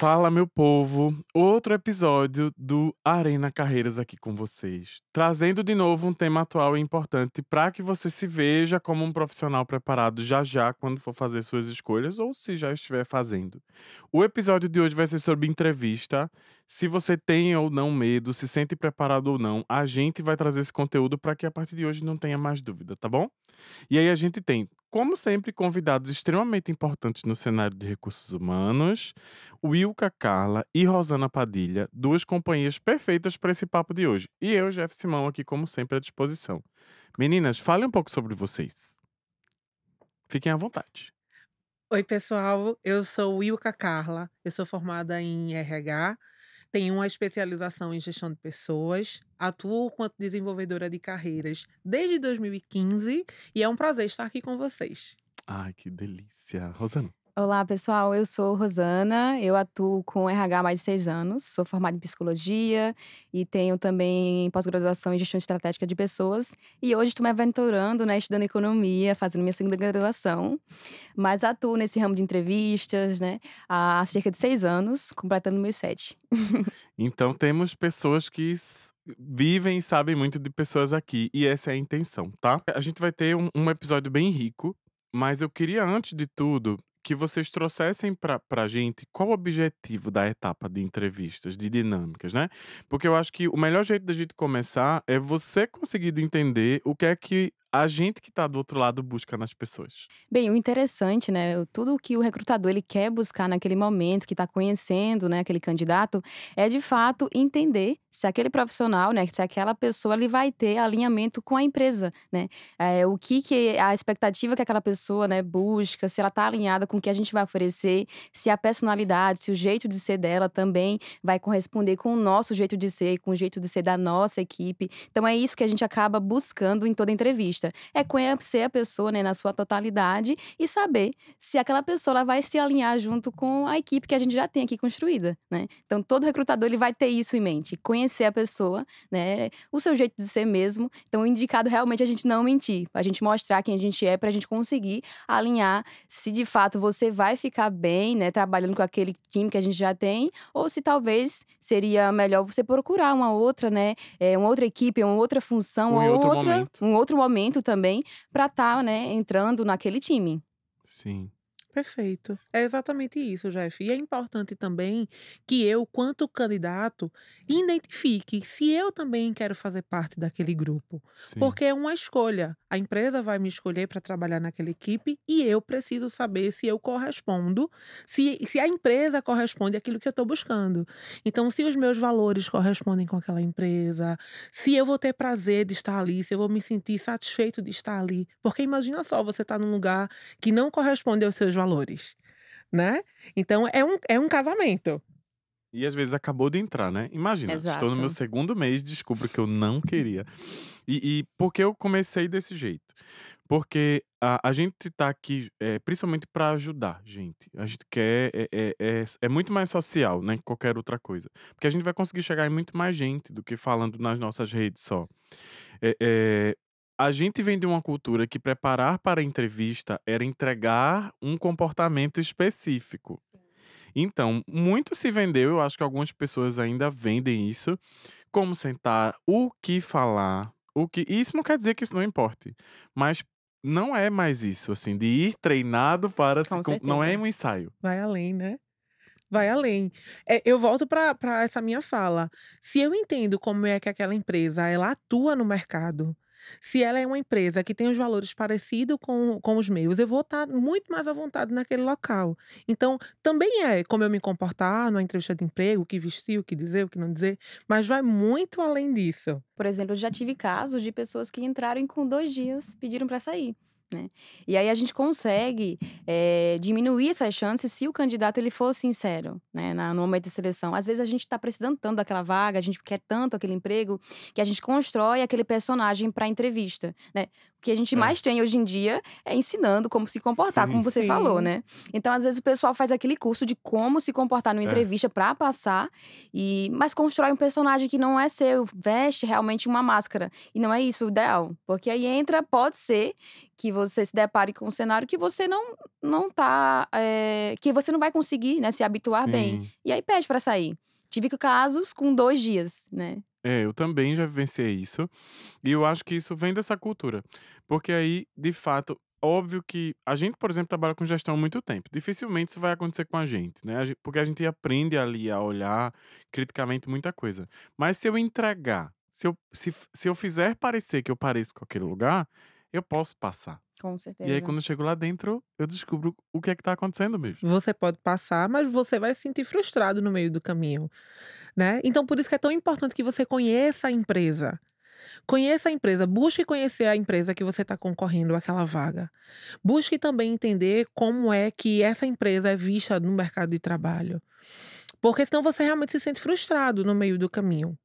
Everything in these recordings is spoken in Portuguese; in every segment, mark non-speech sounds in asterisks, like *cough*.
Fala, meu povo! Outro episódio do Arena Carreiras aqui com vocês, trazendo de novo um tema atual e importante para que você se veja como um profissional preparado já já quando for fazer suas escolhas ou se já estiver fazendo. O episódio de hoje vai ser sobre entrevista. Se você tem ou não medo, se sente preparado ou não, a gente vai trazer esse conteúdo para que a partir de hoje não tenha mais dúvida, tá bom? E aí a gente tem, como sempre, convidados extremamente importantes no cenário de recursos humanos, Wilka Carla e Rosana Padilha, duas companhias perfeitas para esse papo de hoje. E eu, Jeff Simão, aqui como sempre à disposição. Meninas, falem um pouco sobre vocês. Fiquem à vontade. Oi, pessoal. Eu sou Wilka Carla. Eu sou formada em RH tenho uma especialização em gestão de pessoas, atuo quanto desenvolvedora de carreiras desde 2015 e é um prazer estar aqui com vocês. Ai, que delícia. Rosana. Olá, pessoal. Eu sou Rosana. Eu atuo com RH há mais de seis anos. Sou formada em psicologia e tenho também pós-graduação em gestão estratégica de pessoas. E hoje estou me aventurando, né, estudando economia, fazendo minha segunda graduação. Mas atuo nesse ramo de entrevistas, né, há cerca de seis anos, completando meus sete. *laughs* então temos pessoas que vivem e sabem muito de pessoas aqui. E essa é a intenção, tá? A gente vai ter um, um episódio bem rico. Mas eu queria, antes de tudo, que vocês trouxessem para a gente qual o objetivo da etapa de entrevistas, de dinâmicas, né? Porque eu acho que o melhor jeito da gente começar é você conseguindo entender o que é que a gente que está do outro lado busca nas pessoas. Bem, o interessante, né, tudo que o recrutador ele quer buscar naquele momento que está conhecendo, né, aquele candidato, é de fato entender se aquele profissional, né, se aquela pessoa ele vai ter alinhamento com a empresa, né, é, o que que a expectativa que aquela pessoa, né, busca, se ela está alinhada com o que a gente vai oferecer, se a personalidade, se o jeito de ser dela também vai corresponder com o nosso jeito de ser, com o jeito de ser da nossa equipe. Então é isso que a gente acaba buscando em toda entrevista entrevista. É conhecer a pessoa né, na sua totalidade e saber se aquela pessoa vai se alinhar junto com a equipe que a gente já tem aqui construída. Né? Então, todo recrutador ele vai ter isso em mente, conhecer a pessoa, né, o seu jeito de ser mesmo. Então, o indicado realmente é a gente não mentir, a gente mostrar quem a gente é, para a gente conseguir alinhar se de fato você vai ficar bem, né, trabalhando com aquele time que a gente já tem, ou se talvez seria melhor você procurar uma outra, né, é, uma outra equipe, uma outra função, um outra, momento. um outro momento também para estar, tá, né, entrando naquele time. Sim. Perfeito. É exatamente isso, Jeff. E é importante também que eu, quanto candidato, identifique se eu também quero fazer parte daquele grupo. Sim. Porque é uma escolha. A empresa vai me escolher para trabalhar naquela equipe e eu preciso saber se eu correspondo, se, se a empresa corresponde àquilo que eu estou buscando. Então, se os meus valores correspondem com aquela empresa, se eu vou ter prazer de estar ali, se eu vou me sentir satisfeito de estar ali. Porque imagina só, você está num lugar que não corresponde aos seus valores, né? Então é um, é um casamento. E às vezes acabou de entrar, né? Imagina, Exato. estou no meu segundo mês, descubro que eu não queria. E, e por que eu comecei desse jeito? Porque a, a gente tá aqui, é, principalmente para ajudar, gente. A gente quer. É, é, é, é muito mais social, né? Que qualquer outra coisa. Porque a gente vai conseguir chegar em muito mais gente do que falando nas nossas redes só. É, é, a gente vem de uma cultura que preparar para a entrevista era entregar um comportamento específico. Então, muito se vendeu, eu acho que algumas pessoas ainda vendem isso, como sentar, o que falar, o que. Isso não quer dizer que isso não importe, mas não é mais isso, assim, de ir treinado para. Com se, não é um ensaio. Vai além, né? Vai além. É, eu volto para essa minha fala. Se eu entendo como é que aquela empresa ela atua no mercado, se ela é uma empresa que tem os valores parecidos com, com os meus, eu vou estar muito mais à vontade naquele local. Então, também é como eu me comportar numa entrevista de emprego, o que vestir, o que dizer, o que não dizer, mas vai muito além disso. Por exemplo, já tive casos de pessoas que entraram com dois dias pediram para sair. Né? E aí a gente consegue é, diminuir essas chances se o candidato ele for sincero né, na, no momento de seleção. Às vezes a gente está precisando tanto daquela vaga, a gente quer tanto aquele emprego, que a gente constrói aquele personagem para a entrevista. Né? Que a gente Sim. mais tem hoje em dia é ensinando como se comportar, Sim. como você Sim. falou, né? Então, às vezes, o pessoal faz aquele curso de como se comportar numa é. entrevista para passar, e mas constrói um personagem que não é seu, veste realmente uma máscara. E não é isso o ideal. Porque aí entra, pode ser que você se depare com um cenário que você não, não tá. É, que você não vai conseguir né, se habituar bem. E aí pede para sair. Tive casos com dois dias, né? É, eu também já vivenciei isso. E eu acho que isso vem dessa cultura. Porque aí, de fato, óbvio que a gente, por exemplo, trabalha com gestão há muito tempo. Dificilmente isso vai acontecer com a gente, né? A porque a gente aprende ali a olhar criticamente muita coisa. Mas se eu entregar, se eu, se, se eu fizer parecer que eu pareço com aquele lugar, eu posso passar. Com certeza. E aí, quando eu chego lá dentro, eu descubro o que é que tá acontecendo mesmo. Você pode passar, mas você vai se sentir frustrado no meio do caminho, né? Então, por isso que é tão importante que você conheça a empresa. Conheça a empresa, busque conhecer a empresa que você está concorrendo àquela vaga. Busque também entender como é que essa empresa é vista no mercado de trabalho. Porque senão você realmente se sente frustrado no meio do caminho,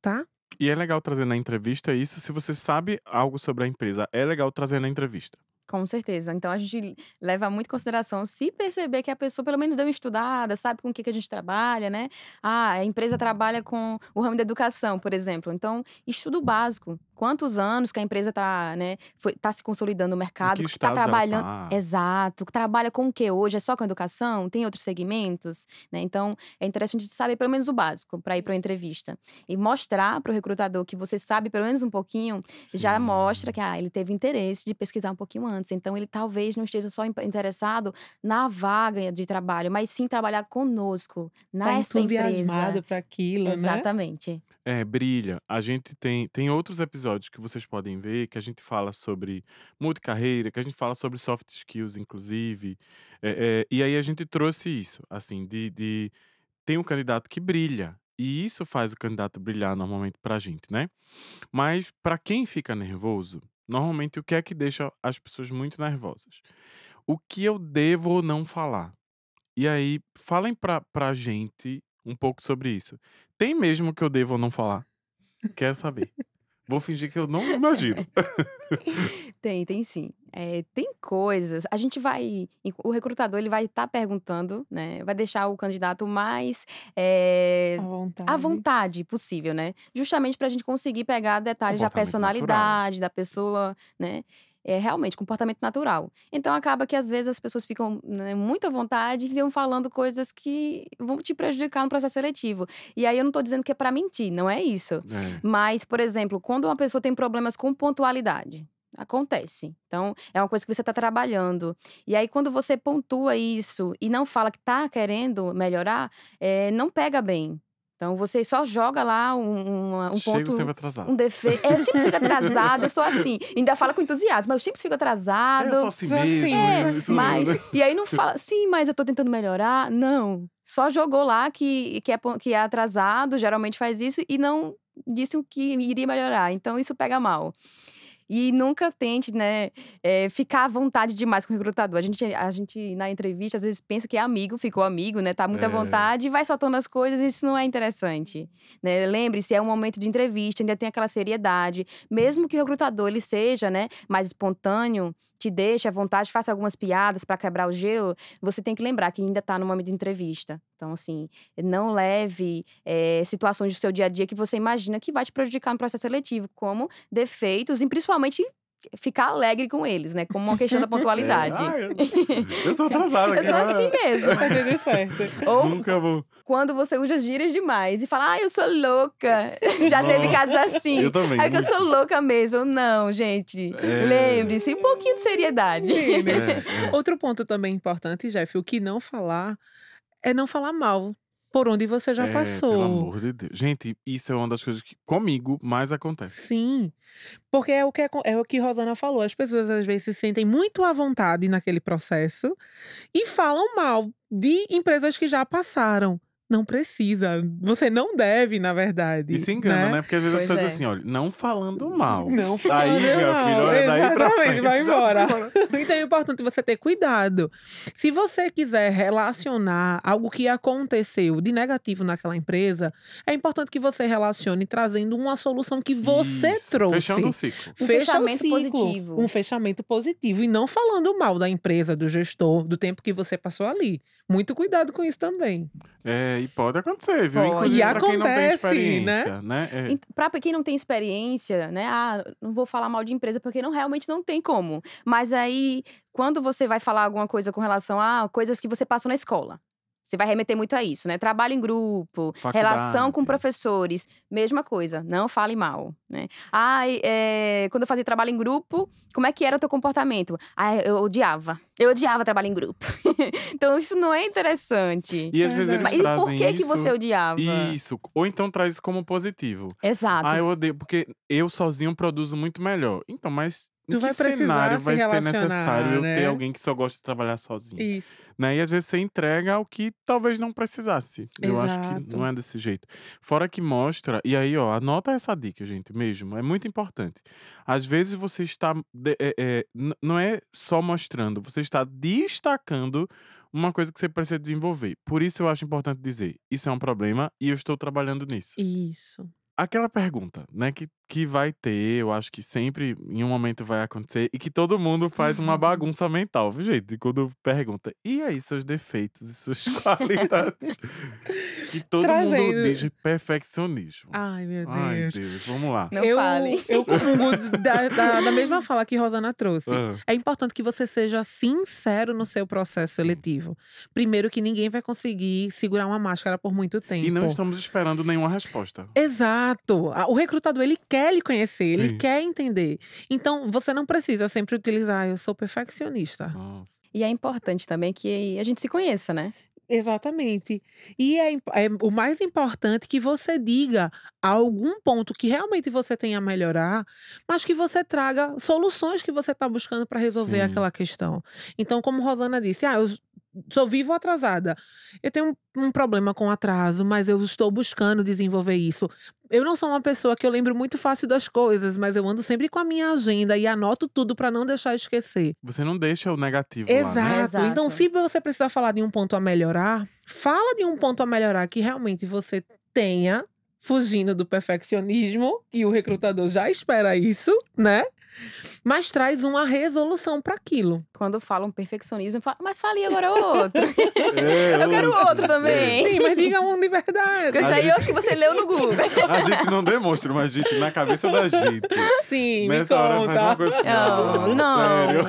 tá? E é legal trazer na entrevista isso se você sabe algo sobre a empresa. É legal trazer na entrevista. Com certeza. Então a gente leva muito em consideração se perceber que a pessoa pelo menos deu uma estudada, sabe com o que, que a gente trabalha, né? Ah, a empresa trabalha com o ramo da educação, por exemplo. Então, estudo básico. Quantos anos que a empresa está né, tá se consolidando no mercado, está trabalhando. Tá? Exato. Trabalha com o que hoje? É só com educação? Tem outros segmentos? Né? Então, é interessante saber pelo menos o básico para ir para uma entrevista. E mostrar para o recrutador que você sabe pelo menos um pouquinho, Sim. já mostra que ah, ele teve interesse de pesquisar um pouquinho antes. Então, ele talvez não esteja só interessado na vaga de trabalho, mas sim trabalhar conosco, nessa tá empresa. para aquilo, né? Exatamente. É, brilha. A gente tem, tem outros episódios que vocês podem ver, que a gente fala sobre multicarreira, que a gente fala sobre soft skills, inclusive. É, é, e aí a gente trouxe isso, assim, de, de tem um candidato que brilha. E isso faz o candidato brilhar normalmente pra gente, né? Mas para quem fica nervoso, Normalmente, o que é que deixa as pessoas muito nervosas? O que eu devo ou não falar? E aí, falem pra, pra gente um pouco sobre isso. Tem mesmo que eu devo ou não falar? Quero saber. Vou fingir que eu não imagino. *laughs* tem, tem sim. É, tem coisas. A gente vai. O recrutador ele vai estar tá perguntando, né? Vai deixar o candidato mais é, à, vontade. à vontade possível, né? Justamente para a gente conseguir pegar detalhes da personalidade natural. da pessoa, né? É realmente comportamento natural. Então acaba que às vezes as pessoas ficam né, muito à vontade e vão falando coisas que vão te prejudicar no processo seletivo. E aí eu não estou dizendo que é para mentir, não é isso. É. Mas, por exemplo, quando uma pessoa tem problemas com pontualidade, Acontece. Então, é uma coisa que você está trabalhando. E aí, quando você pontua isso e não fala que está querendo melhorar, é, não pega bem. Então você só joga lá um, um, um ponto. sempre atrasado. Um defeito. É, eu sempre fico atrasado, eu sou assim. Ainda fala com entusiasmo, mas eu sempre fico atrasado. É, eu sou assim mesmo. É, isso mas, e aí não fala, sim, mas eu tô tentando melhorar. Não. Só jogou lá que, que, é, que é atrasado, geralmente faz isso, e não disse o que iria melhorar. Então isso pega mal. E nunca tente, né, é, ficar à vontade demais com o recrutador. A gente, a gente, na entrevista, às vezes pensa que é amigo, ficou amigo, né? Tá muito é. à vontade e vai soltando as coisas, e isso não é interessante. Né? Lembre-se, é um momento de entrevista, ainda tem aquela seriedade. Mesmo que o recrutador ele seja, né, mais espontâneo, te deixe à vontade, faça algumas piadas para quebrar o gelo, você tem que lembrar que ainda está no momento de entrevista. Então, assim, não leve é, situações do seu dia a dia que você imagina que vai te prejudicar no processo seletivo, como defeitos, e principalmente ficar alegre com eles, né? Como uma questão da *laughs* pontualidade. É, *laughs* ah, eu, sou atrasada. eu sou assim mesmo. Tá tudo certo. Ou Nunca vou. quando você usa gírias demais e fala, ah, eu sou louca. *laughs* Já Nossa, teve casos assim. Eu também. Aí que eu sou louca mesmo. Eu, não, gente. É... Lembre-se, um pouquinho de seriedade. É, é. Outro ponto também importante, Jeff, o que não falar é não falar mal por onde você já É, passou. pelo amor de Deus. Gente, isso é uma das coisas que comigo mais acontece. Sim, porque é o que, é o que Rosana falou. As pessoas às vezes se sentem muito à vontade naquele processo e falam mal de empresas que já passaram. Não precisa. Você não deve, na verdade. E se engana, né? né? Porque às vezes Pois a pessoa é. diz assim, olha, não falando mal. Não Aí, falando meu mal. filho, olha daí pra frente. vai *laughs* embora. Então é importante você ter cuidado. Se você quiser relacionar algo que aconteceu de negativo naquela empresa, é importante que você relacione trazendo uma solução que você Isso, trouxe. Fechando o ciclo. Um Fecha fechamento ciclo, positivo. Um fechamento positivo. E não falando mal da empresa, do gestor, do tempo que você passou ali. Muito cuidado com isso também. É, e pode acontecer, viu? Pode. E pra quem não tem acontece, experiência, né? É. Pra quem não tem experiência, né? Ah, não vou falar mal de empresa porque não realmente não tem como. Mas aí, quando você vai falar alguma coisa com relação a coisas que você passou na escola, você vai remeter muito a isso, né? Trabalho em grupo, relação com Faculdade. professores, mesma coisa. Não fale mal, né? Ah, e, é, quando eu fazia trabalho em grupo, como é que era o teu comportamento? Ah, eu odiava. Eu odiava trabalho em grupo. *laughs* então isso não é interessante. E às vezes eles Mas e trazem por que que isso- você odiava? Isso. Ou então traz isso como positivo. Exato. Ah, eu odeio, porque eu sozinho produzo muito melhor. Então, mas em Tu que vai precisar cenário se vai ser relacionar, necessário eu ter né? alguém que só gosta de trabalhar sozinho? Isso. Né? E às vezes você entrega o que talvez não precisasse. Eu acho que Exato. não é desse jeito. Fora que mostra, e aí, ó, anota essa dica, gente, mesmo. É muito importante. Às vezes você está. de- é- é, não é só mostrando, você está destacando uma coisa que você precisa desenvolver. Por isso eu acho importante dizer: isso é um problema e eu estou trabalhando nisso. Isso. Aquela pergunta, né, que, que vai ter, eu acho que sempre em um momento vai acontecer, e que todo mundo faz uma *laughs* bagunça mental, viu, gente? Quando pergunta, e aí, seus defeitos e suas *laughs* qualidades? que todo mundo Trazendo- diz perfeccionismo. Ai, meu Deus. Ai, Deus, vamos lá. Não eu, fale. *laughs* eu comungo da, da, da mesma fala que Rosana trouxe. Ah, É importante que você seja sincero no seu processo seletivo. Primeiro, que ninguém vai conseguir segurar uma máscara por muito tempo. e não estamos esperando nenhuma resposta. Exato. O recrutador, ele quer lhe conhecer, ele Sim. quer entender. Então, você não precisa sempre utilizar, "Ah, eu sou perfeccionista. Nossa. E é importante também que a gente se conheça, né? Exatamente. E é, é o mais importante que você diga algum ponto que realmente você tenha a melhorar, mas que você traga soluções que você está buscando para resolver Sim. aquela questão. Então, como Rosana disse, ah, eu sou vivo atrasada. Eu tenho um, um problema com atraso, mas eu estou buscando desenvolver isso. Eu não sou uma pessoa que eu lembro muito fácil das coisas, mas eu ando sempre com a minha agenda e anoto tudo para não deixar esquecer. Você não deixa o negativo lá, né? Exato. Exato. Então, se você precisar falar de um ponto a melhorar, fala de um ponto a melhorar que realmente você tenha, fugindo do perfeccionismo, e o recrutador já espera isso, né? Mas traz uma resolução para aquilo. Quando falam perfeccionismo, fala, mas fale agora outro. *laughs* É, eu quero outro também. Sim, mas diga um de verdade. Porque isso aí gente- eu acho que você leu no Google. A gente não demonstra, mas gente, na cabeça da gente. Sim, Nessa me hora conta. faz uma coisa assim, Oh, não. Sério.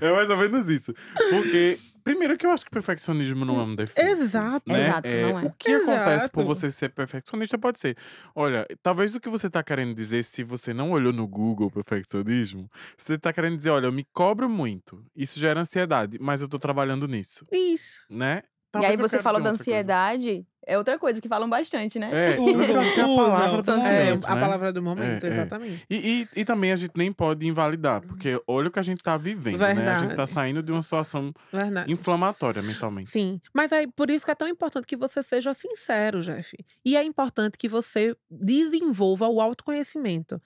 *laughs* É mais ou menos isso. Porque, primeiro que eu acho que perfeccionismo não é um defeito. Exato. né? Exato, não é. O que acontece por Exato. você ser perfeccionista pode ser. Olha, talvez o que você tá querendo dizer, se você não olhou no Google perfeccionismo, você tá querendo dizer, olha, eu me cobro muito. Isso gera ansiedade, mas eu tô trabalhando nisso, Isso. né? e Talvez aí eu você falou da ansiedade, é outra coisa que falam bastante, né? É, *laughs* que é a palavra do. São É, momento, a né? palavra do momento, É, é. exatamente. E, e, e também a gente nem pode invalidar, porque olha o que a gente tá vivendo, né? A gente tá Verdade. saindo de uma situação Verdade. inflamatória mentalmente. Sim, mas é por isso que é tão importante que você seja sincero, Jeff. E é importante que você desenvolva o autoconhecimento.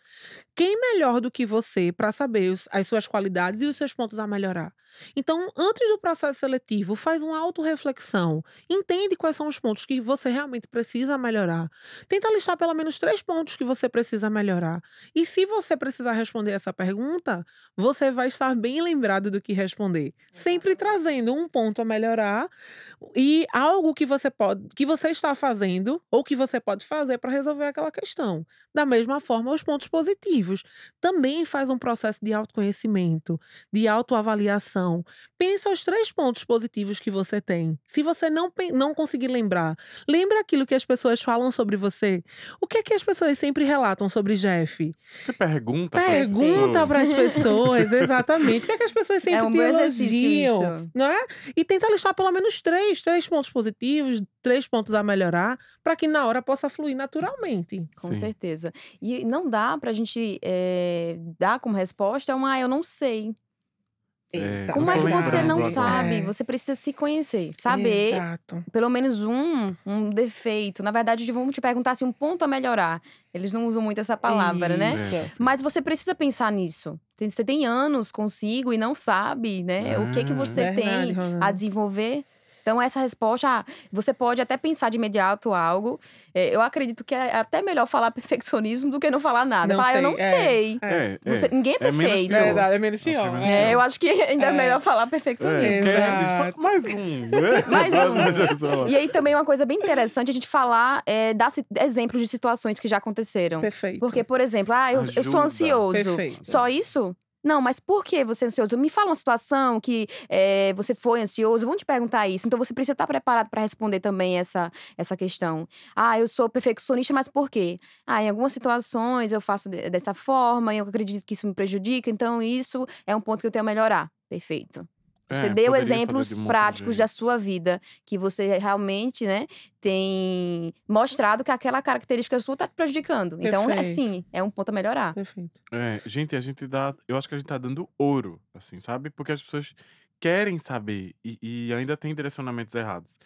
Quem melhor do que você para saber os- as suas qualidades e os seus pontos a melhorar? Então, antes do processo seletivo, faz uma autorreflexão. Entende quais são os pontos que você realmente precisa melhorar. Tenta listar pelo menos três pontos que você precisa melhorar. E se você precisar responder essa pergunta, você vai estar bem lembrado do que responder. Sempre trazendo um ponto a melhorar e algo que você pode, que você está fazendo ou que você pode fazer para resolver aquela questão. Da mesma forma, os pontos positivos. Também faz um processo de autoconhecimento, de autoavaliação. Pensa os três pontos positivos que você tem. Se você não, não conseguir lembrar, lembra aquilo que as pessoas falam sobre você. O que é que as pessoas sempre relatam sobre Jeff? Você pergunta Pergunta para as pessoas, *laughs* exatamente. O que é que as pessoas sempre É um te elogiam, não é? E tenta listar pelo menos três, três pontos positivos, três pontos a melhorar, para que na hora possa fluir naturalmente. Com Sim. certeza. E não dá pra gente eh, dar como resposta uma, ah, eu não sei. É, Como é que você não agora. sabe? É. Você precisa se conhecer, saber Exato. pelo menos um, um defeito. Na verdade, vamos te perguntar assim, um ponto a melhorar. Eles não usam muito essa palavra, né? Isso. Mas você precisa pensar nisso. Tem- Você tem anos consigo e não sabe, né? O que que Ah. você Verdade, tem a desenvolver. Então, essa resposta, ah, você pode até pensar de imediato algo. É, eu acredito que é até melhor falar *laughs* perfeccionismo do que não falar nada. Não falar, eu não sei, é. sei. É, é. Você- ninguém é É menos perfeito. pior. Verdade, é menos é pior. É, eu acho que ainda é, É. melhor falar É, perfeccionismo. "Fa- mais um. né? *laughs* Mais *laughs* um. E aí também uma coisa bem interessante a gente falar, é, dar exemplos de situações que já aconteceram. Perfeito. Porque, por exemplo, ah, eu, eu sou ansioso. Perfeito. Só isso? Não, mas por que você é ansioso? Me fala uma situação que é, você foi ansioso. Vamos te perguntar isso. Então você precisa estar preparado para responder também essa, essa questão. Ah, eu sou perfeccionista, mas por quê? Ah, em algumas situações eu faço de- dessa forma eu acredito que isso me prejudica. Então isso é um ponto que eu tenho a melhorar. Perfeito. Você É, deu poderia fazer exemplos práticos jeito. da sua vida que você realmente, né, tem mostrado que aquela característica sua tá te prejudicando. Então, é Perfeito. sim, é um ponto a melhorar. Perfeito. É, gente, a gente dá. Eu acho que a gente tá dando ouro, assim, sabe? Porque as pessoas querem saber e, e ainda tem direcionamentos errados.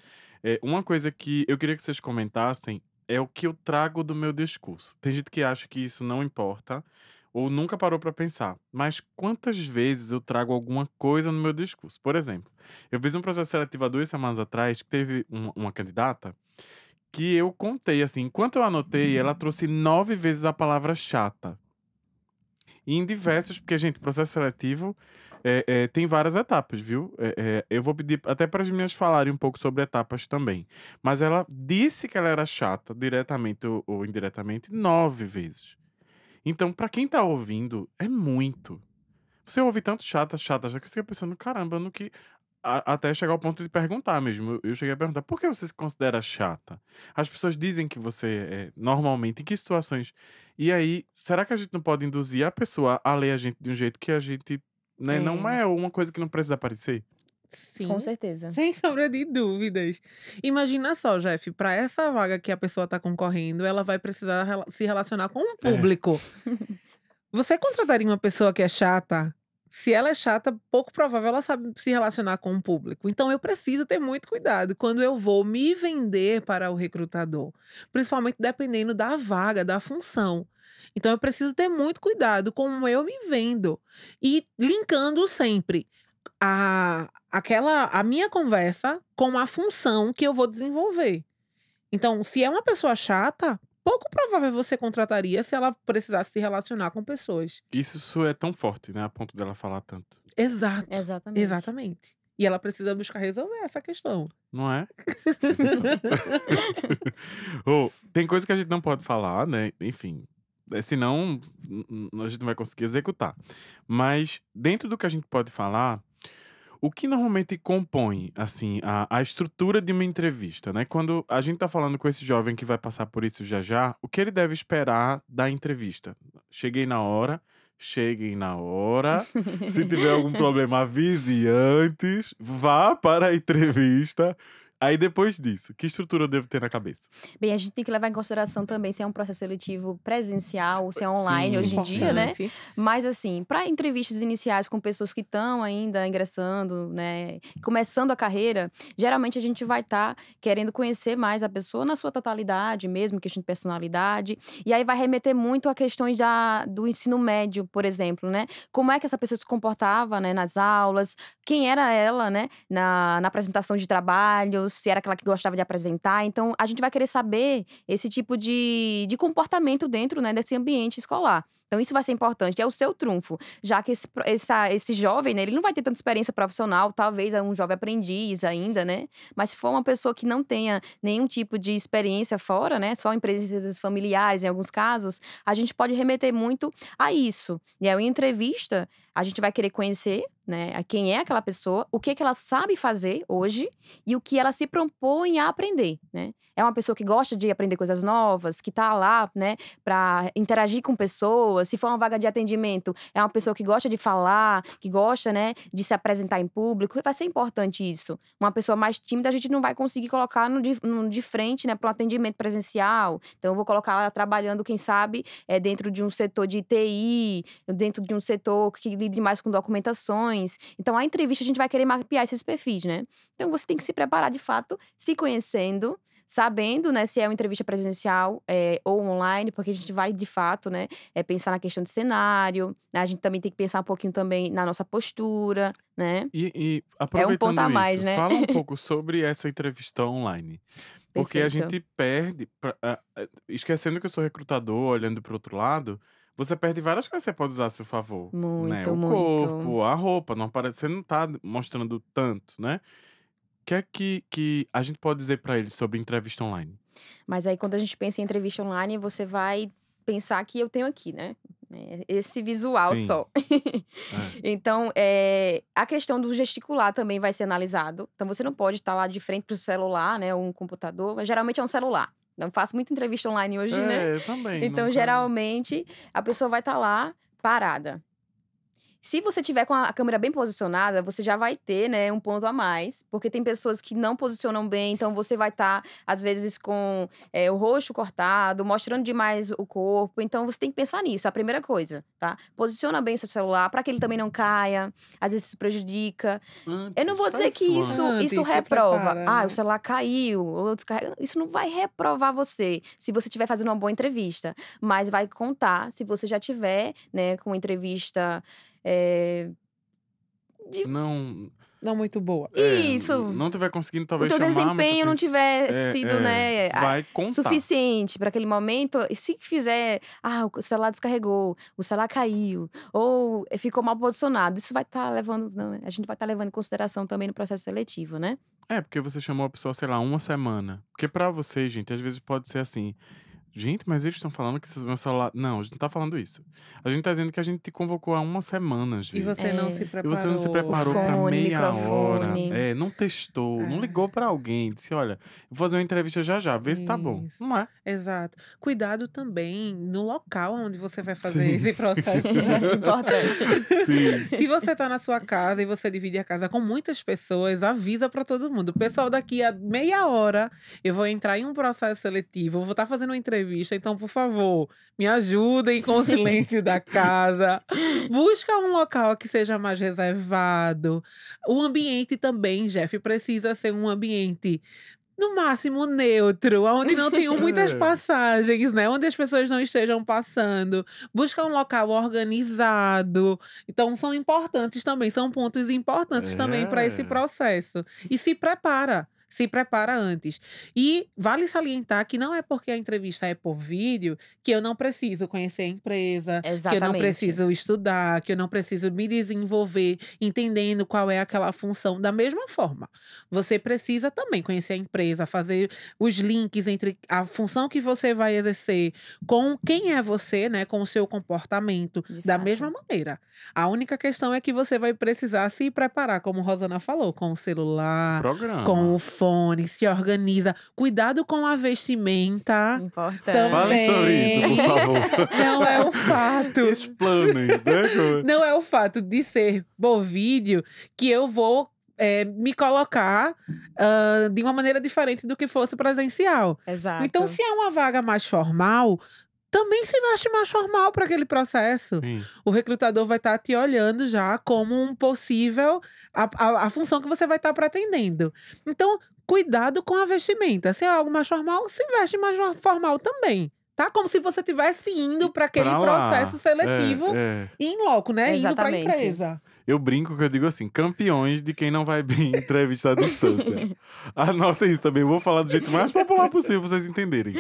É, uma coisa que eu queria que vocês comentassem é o que eu trago do meu discurso. Tem gente que acha que isso não importa ou nunca parou pra pensar. Mas quantas vezes eu trago alguma coisa no meu discurso? Por exemplo, eu fiz um processo seletivo há duas semanas atrás que teve um- uma candidata que eu contei, assim, enquanto eu anotei, ela trouxe nove vezes a palavra chata. E em diversos, porque, gente, processo seletivo é, é, tem várias etapas, viu? É, é, eu vou pedir até para as meninas falarem um pouco sobre etapas também. Mas ela disse que ela era chata, diretamente ou, ou indiretamente, nove vezes. Então, para quem tá ouvindo, é muito. Você ouve tanto chata, chata, já que você fica pensando, caramba, no que. a- até chegar ao ponto de perguntar mesmo. Eu, eu cheguei a perguntar, por que você se considera chata? As pessoas dizem que você é normalmente, em que situações? E aí, será que a gente não pode induzir a pessoa a ler a gente de um jeito que a gente. Né, Não É. é uma coisa que não precisa aparecer? Sim. Com certeza. Sem sombra de dúvidas. Imagina só, Jeff, para essa vaga que a pessoa está concorrendo, ela vai precisar se relacionar com um público. *laughs* Você contrataria uma pessoa que é chata? Se ela é chata, pouco provável ela sabe se relacionar com o público. Então eu preciso ter muito cuidado quando eu vou me vender para o recrutador, principalmente dependendo da vaga, da função. Então eu preciso ter muito cuidado com como eu me vendo e linkando sempre a aquela a minha conversa com a função que eu vou desenvolver. Então, se é uma pessoa chata, pouco provável você contrataria se ela precisasse se relacionar com pessoas. Isso, isso é tão forte, né? A ponto dela falar tanto. Exato. Exatamente. Exatamente. E ela precisa buscar resolver essa questão. Não é? *laughs* Ô, tem coisa que a gente não pode falar, né? Enfim. é, Senão, a gente não vai conseguir executar. Mas, dentro do que a gente pode falar, o que normalmente compõe, assim, a, a estrutura de uma entrevista, né? Quando a gente tá falando com esse jovem que vai passar por isso já já, o que ele deve esperar da entrevista? Cheguei na hora, cheguem na hora. Se tiver algum *laughs* problema, avise antes. Vá para a entrevista. Aí depois disso, que estrutura eu devo ter na cabeça? Bem, a gente tem que levar em consideração também se é um processo seletivo presencial ou se é online Sim. hoje em dia, né? Mas assim, para entrevistas iniciais com pessoas que estão ainda ingressando, né, começando a carreira, geralmente a gente vai estar querendo conhecer mais a pessoa na sua totalidade, mesmo questão de personalidade, e aí vai remeter muito a questões da, do ensino médio, por exemplo, né? Como é que essa pessoa se comportava, né, nas aulas, quem era ela, né, na, na apresentação de trabalhos, se era aquela que gostava de apresentar. Então, a gente vai querer saber esse tipo de, de comportamento dentro, né, desse ambiente escolar. Então, isso vai ser importante, é o seu trunfo. Já que esse, essa- esse jovem, né, ele não vai ter tanta experiência profissional, talvez é um jovem aprendiz ainda, né? Mas se for uma pessoa que não tenha nenhum tipo de experiência fora, né? Só empresas familiares, em alguns casos, a gente pode remeter muito a isso. E aí, em entrevista, a gente vai querer conhecer, né, quem é aquela pessoa, o que, que ela sabe fazer hoje e o que ela se propõe a aprender, né? É uma pessoa que gosta de aprender coisas novas, que tá lá, né, para interagir com pessoas, pessoa. Se for uma vaga de atendimento, é uma pessoa que gosta de falar, que gosta, né, de se apresentar em público. Vai ser importante isso. Uma pessoa mais tímida, a gente não vai conseguir colocar no de, no de frente, né, para um atendimento presencial. Então, eu vou colocar ela trabalhando, quem sabe, é, dentro de um setor de TI, dentro de um setor que lide mais com documentações. Então, a entrevista, a gente vai querer mapear esses perfis, né? Então, você tem que se preparar, de fato, se conhecendo, sabendo, né, se é uma entrevista presencial é, ou online, porque a gente vai, de fato, né, é, pensar na questão de cenário, né, a gente também tem que pensar um pouquinho também na nossa postura, né? E, e aproveitando é um ponto a mais, isso, né? fala um *laughs* pouco sobre essa entrevista online. Porque Perfeito. a gente perde, pra, uh, esquecendo que eu sou recrutador, olhando para outro lado, você perde várias coisas que você pode usar a seu favor. Muito, né? O muito. corpo, a roupa, não aparece, você não tá mostrando tanto, né? Que é que, que a gente pode dizer para ele sobre entrevista online? Mas aí, quando a gente pensa em entrevista online, você vai pensar que eu tenho aqui, né? É, esse visual Sim. só. é. *laughs* Então, é, a questão do gesticular também vai ser analisado. Então, você não pode estar lá de frente para o celular, né? Ou um computador, mas geralmente é um celular. Não faço muita entrevista online hoje, né? É, também. Então, geralmente, a pessoa vai estar lá parada. Se você tiver com a câmera bem posicionada, você já vai ter, né, um ponto a mais, porque tem pessoas que não posicionam bem, então você vai estar, tá, às vezes, com é, o rosto cortado, mostrando demais o corpo. Então você tem que pensar nisso, a primeira coisa, tá? Posiciona bem o seu celular para que ele também não caia, às vezes isso prejudica. Antes, Eu não vou dizer que isso, Antes, isso reprova. Prepara, ah, né? o celular caiu, ou descarrega. Isso não vai reprovar você se você estiver fazendo uma boa entrevista, mas vai contar se você já tiver, né, com uma entrevista é, de... Não. Não muito boa. É, Isso. Não tiver conseguindo, talvez. O teu desempenho não tiver é, sido, é, né? Vai contar. Suficiente para aquele momento. E se fizer, ah, o celular descarregou, o celular caiu, ou ficou mal posicionado, isso vai estar tá levando. Não, a gente vai estar tá levando em consideração também no processo seletivo, né? É, porque você chamou a pessoa, sei lá, uma semana. Porque para você, gente, às vezes pode ser assim. Gente, mas eles estão falando que meu celular. Não, a gente não tá falando isso. A gente tá dizendo que a gente te convocou há uma semana, gente. E você não se preparou. E você não se preparou Fone, pra meia microfone. hora. É, não testou, é. não ligou pra alguém. Disse: olha, vou fazer uma entrevista já já, vê isso. se tá bom. Não é? Exato. Cuidado também no local onde você vai fazer Sim. esse processo. Né? *laughs* Importante. Sim. Se você tá na sua casa e você divide a casa com muitas pessoas, avisa pra todo mundo. Pessoal, daqui a meia hora eu vou entrar em um processo seletivo, vou estar tá fazendo uma entrevista entrevista. Então, por favor, me ajudem com o silêncio da casa. Busca um local que seja mais reservado. O ambiente também, Jeff, precisa ser um ambiente no máximo neutro, onde não tenham muitas *laughs* passagens, né? Onde as pessoas não estejam passando. Busca um local organizado. Então são importantes também, são pontos importantes é. também para esse processo. E se prepara se prepara antes. E vale salientar que não é porque a entrevista é por vídeo que eu não preciso conhecer a empresa, Exatamente. que eu não preciso estudar, que eu não preciso me desenvolver entendendo qual é aquela função. Da mesma forma, você precisa também conhecer a empresa, fazer os links entre a função que você vai exercer com quem é você, né, com o seu comportamento, De da fato. mesma maneira. A única questão é que você vai precisar se preparar, como Rosana falou, com o celular, Programa. com o fone, se organiza. Cuidado com a vestimenta. Importante. Também. Fale sobre isso, por favor. *laughs* Não é o fato. Explanem, né? Não é o fato de ser vídeo que eu vou é, me colocar uh, de uma maneira diferente do que fosse presencial. Exato. Então, se é uma vaga mais formal, também se veste mais formal para aquele processo. Sim. O recrutador vai estar tá te olhando já como um possível a, a, a função que você vai estar tá pretendendo. Então, cuidado com a vestimenta. Se é algo mais formal, se veste mais formal também. Tá? Como se você estivesse indo para aquele pra processo seletivo é, é. em loco, né? Exatamente. Indo para a empresa. Eu brinco que eu digo assim, campeões de quem não vai bem entrevistar à distância. *laughs* Anota isso também, eu vou falar do jeito mais popular possível pra vocês entenderem.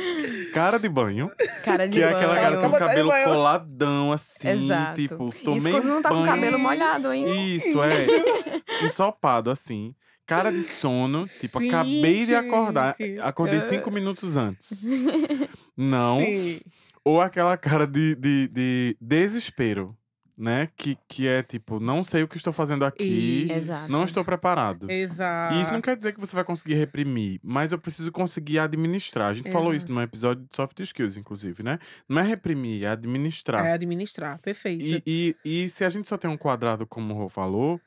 Cara de banho. Cara de que banho. é aquela cara com o cabelo coladão, assim, Exato. tipo, tomei Isso quando não tá banho. com o cabelo molhado ainda. Isso, é. *laughs* Ensopado, assim. Cara de sono, tipo, Sim, acabei gente. de acordar. Acordei cinco minutos antes. *laughs* Não. Sim. Ou aquela cara de, de, de desespero. Né? Que, que é tipo, não sei o que estou fazendo aqui, Exato. não estou preparado. Exato. E isso não quer dizer que você vai conseguir reprimir, mas eu preciso conseguir administrar. A gente falou isso Exato. num episódio de soft skills, inclusive, né? Não é reprimir, é administrar. É administrar, perfeito. E, e, e se a gente só tem um quadrado, como o Rô falou,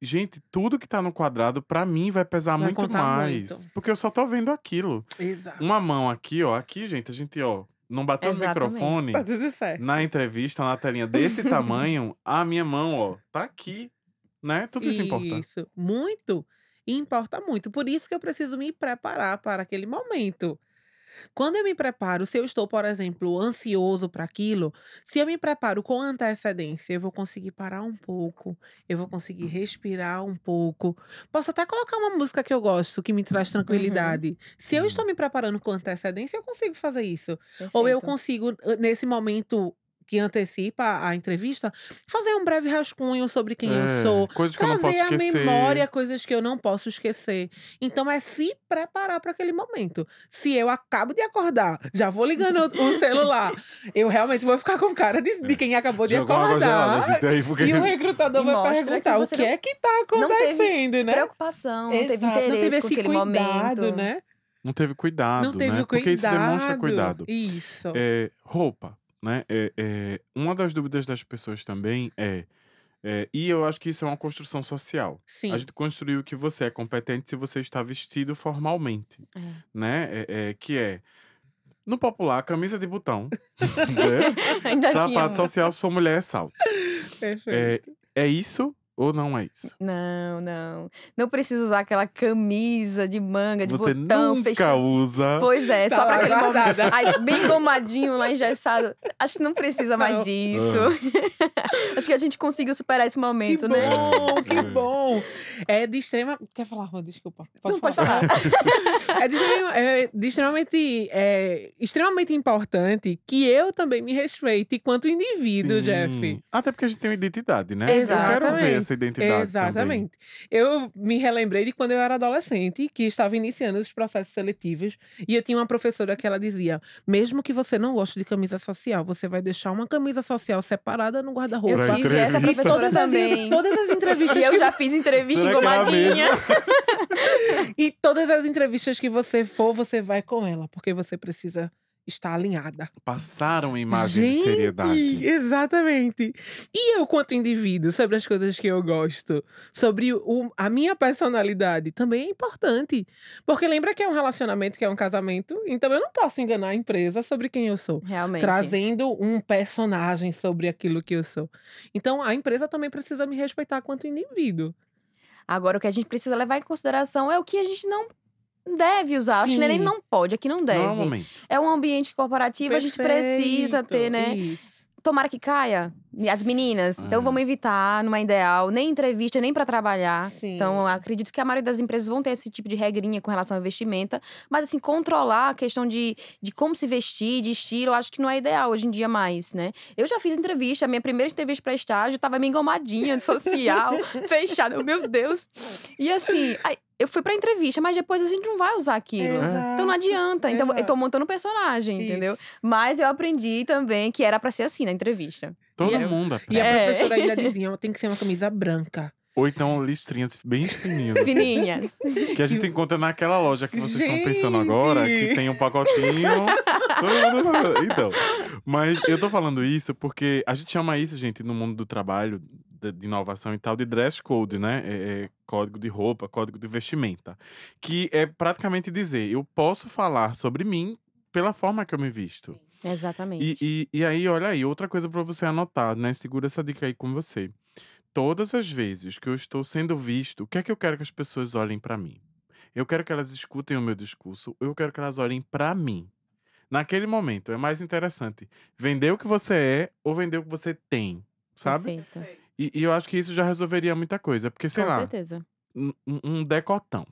gente, tudo que tá no quadrado, pra mim, vai pesar Vai muito mais. muito. Porque eu só tô vendo aquilo. Exato. Uma mão aqui, ó. Aqui, gente, a gente, ó, não bateu o Exatamente. microfone. Tá tudo certo. Na entrevista, na telinha desse *laughs* tamanho, a minha mão, ó, tá aqui. Né? Tudo isso importa. Isso, muito. E importa muito. Por isso que eu preciso me preparar para aquele momento. Quando eu me preparo, se eu estou, por exemplo, ansioso para aquilo, se eu me preparo com antecedência, eu vou conseguir parar um pouco, eu vou conseguir respirar um pouco. Posso até colocar uma música que eu gosto, que me traz tranquilidade. Se eu Uhum. estou me preparando com antecedência, eu consigo fazer isso. Ou eu Perfeito. consigo, nesse momento que antecipa a entrevista, fazer um breve rascunho sobre quem eu É, sou. coisas que eu não posso Trazer à esquecer. memória coisas que eu não posso esquecer. Então é se preparar para aquele momento. Se eu acabo de acordar, já vou ligando o celular, eu realmente vou ficar com cara de, de quem acabou de Jogou gelada, acordar. gente, aí, porque... E o recrutador E vai mostra que perguntar o que não- é que tá não teve acontecendo, né? Preocupação, não teve Exato, não interesse teve com aquele cuidado, momento. né? Não teve cuidado, Não teve né? o Porque isso demonstra cuidado. Isso. É, roupa, né? É, é, uma das dúvidas das pessoas também é, é, e eu acho que isso é uma construção social. Sim. A gente construiu que você é competente se você está vestido formalmente, É. né? É, é, que é no popular, camisa de botão, *laughs* né? Ainda sapato social se for mulher é salto. Perfeito. É isso ou não é isso? Não, não. Não precisa usar aquela camisa de manga, de Você botão nunca fechado. usa. Pois é, Tá só pra aquele momento. Aí, bem gomadinho lá, engessado. Acho que não precisa mais Não. disso. *laughs* Acho que a gente conseguiu superar esse Que momento, né? bom, que É. bom. É de extrema. Quer falar, Rô? Desculpa. Não, pode falar. *laughs* É de, extrema- é de extremamente, é, extremamente importante que eu também me respeite enquanto indivíduo, Sim. Jeff. Até porque a gente tem uma identidade, né? Eu quero ver Exatamente. Essa identidade. também. Exatamente. Eu me relembrei de quando eu era adolescente, que estava iniciando os processos seletivos, e eu tinha uma professora que ela dizia: mesmo que você não goste de camisa social, você vai deixar uma camisa social separada no guarda-roupa. Eu tive essa professora Todas as, também. todas as entrevistas E eu que já fiz entrevista Será é engomadinha. *laughs* E todas as entrevistas que você for, você vai com ela, porque você precisa estar alinhada. Passaram imagem de seriedade. exatamente. E eu, quanto indivíduo, sobre as coisas que eu gosto, sobre o- a minha personalidade, também é importante. Porque lembra que é um relacionamento, que é um casamento, então eu não posso enganar a empresa sobre quem eu sou. Realmente. Trazendo um personagem sobre aquilo que eu sou. Então a empresa também precisa me respeitar quanto indivíduo. Agora, o que a gente precisa levar em consideração é o que a gente não deve usar. Acho que nem não pode, aqui não deve. Não é um ambiente corporativo, a gente precisa ter, Perfeito, né? Isso. Tomara que caia. As meninas. Então É. vamos evitar, não é ideal, nem entrevista, nem pra trabalhar. Sim. Então, acredito que a maioria das empresas vão ter esse tipo de regrinha com relação ao vestimenta. Mas, assim, controlar a questão de, de como se vestir, de estilo, eu acho que não é ideal hoje em dia mais, né? Eu já fiz entrevista, a minha primeira entrevista pra estágio tava meio engomadinha, social, *laughs* fechada. Eu, Meu Deus. E assim, aí, eu fui pra entrevista, mas depois a gente não vai usar aquilo. Então não adianta. Então eu tô Exato. montando um personagem, entendeu? Isso. Mas eu aprendi também que era pra ser assim na entrevista. Todo E a- mundo E a aprende. É. professora ainda dizia, tem que ser uma camisa branca. Ou então listrinhas bem fininhas. Fininhas. Que a gente encontra naquela loja que vocês estão pensando agora, que tem um pacotinho. então, mas eu tô falando isso porque a gente chama isso, gente, no mundo do trabalho, de, inovação e tal, de dress code, né? É, é código de roupa, código de vestimenta. Que é praticamente dizer, eu posso falar sobre mim pela forma que eu me visto. Exatamente. E, e, e aí, olha aí, outra coisa pra você anotar, né? Segura essa dica aí com você. Todas as vezes que eu estou sendo visto, o que é que eu quero que as pessoas olhem pra mim? Eu quero que elas escutem o meu discurso, ou eu quero que elas olhem pra mim. Naquele momento, é mais interessante vender o que você é ou vender o que você tem, sabe? Perfeito. E, e eu acho que isso já resolveria muita coisa. Porque, sei Com lá, certeza. um- um decotão,